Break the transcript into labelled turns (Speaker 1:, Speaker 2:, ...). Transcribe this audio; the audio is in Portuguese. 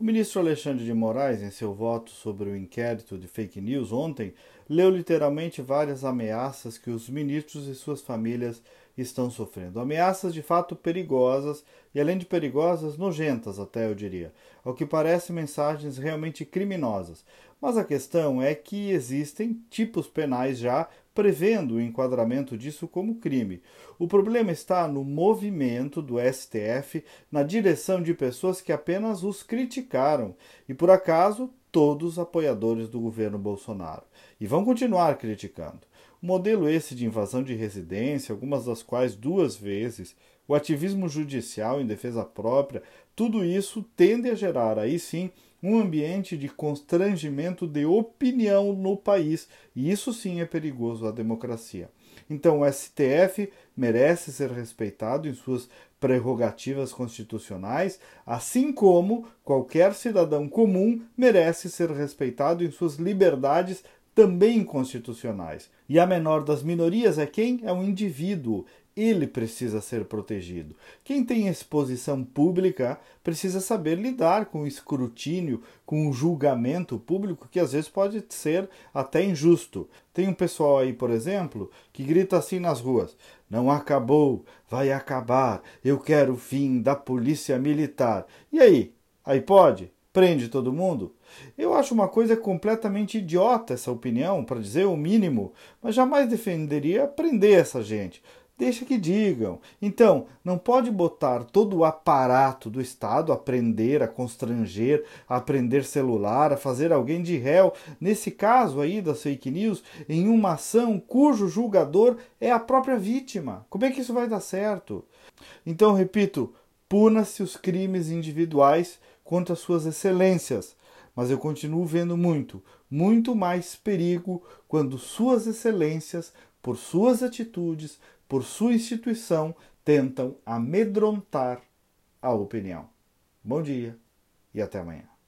Speaker 1: O ministro Alexandre de Moraes, em seu voto sobre o inquérito de fake news ontem, leu literalmente várias ameaças que os ministros e suas famílias estão sofrendo. Ameaças de fato perigosas e, além de perigosas, nojentas, até eu diria. Ao que parece, mensagens realmente criminosas. Mas a questão é que existem tipos penais já prevendo o enquadramento disso como crime. O problema está no movimento do STF na direção de pessoas que apenas os criticaram e, por acaso, todos apoiadores do governo Bolsonaro. E vão continuar criticando. O modelo esse de invasão de residência, algumas das quais duas vezes, o ativismo judicial em defesa própria, tudo isso tende a gerar aí sim um ambiente de constrangimento de opinião no país, e isso sim é perigoso à democracia. Então, o STF merece ser respeitado em suas prerrogativas constitucionais, assim como qualquer cidadão comum merece ser respeitado em suas liberdades também constitucionais. E a menor das minorias é quem? É o indivíduo. Ele precisa ser protegido. Quem tem exposição pública precisa saber lidar com o escrutínio, com o julgamento público, que às vezes pode ser até injusto. Tem um pessoal aí, por exemplo, que grita assim nas ruas: Não acabou, vai acabar, eu quero o fim da polícia militar. E aí? Aí pode? Prende todo mundo? Eu acho uma coisa completamente idiota essa opinião, para dizer o mínimo, mas jamais defenderia prender essa gente. Deixa que digam. Então, não pode botar todo o aparato do Estado a prender, a constranger, a prender celular, a fazer alguém de réu, nesse caso aí das fake news, em uma ação cujo julgador é a própria vítima. Como é que isso vai dar certo? Então, repito, puna-se os crimes individuais contra suas excelências, mas eu continuo vendo muito, muito mais perigo quando suas excelências, por suas atitudes, por sua instituição, tentam amedrontar a opinião. Bom dia e até amanhã.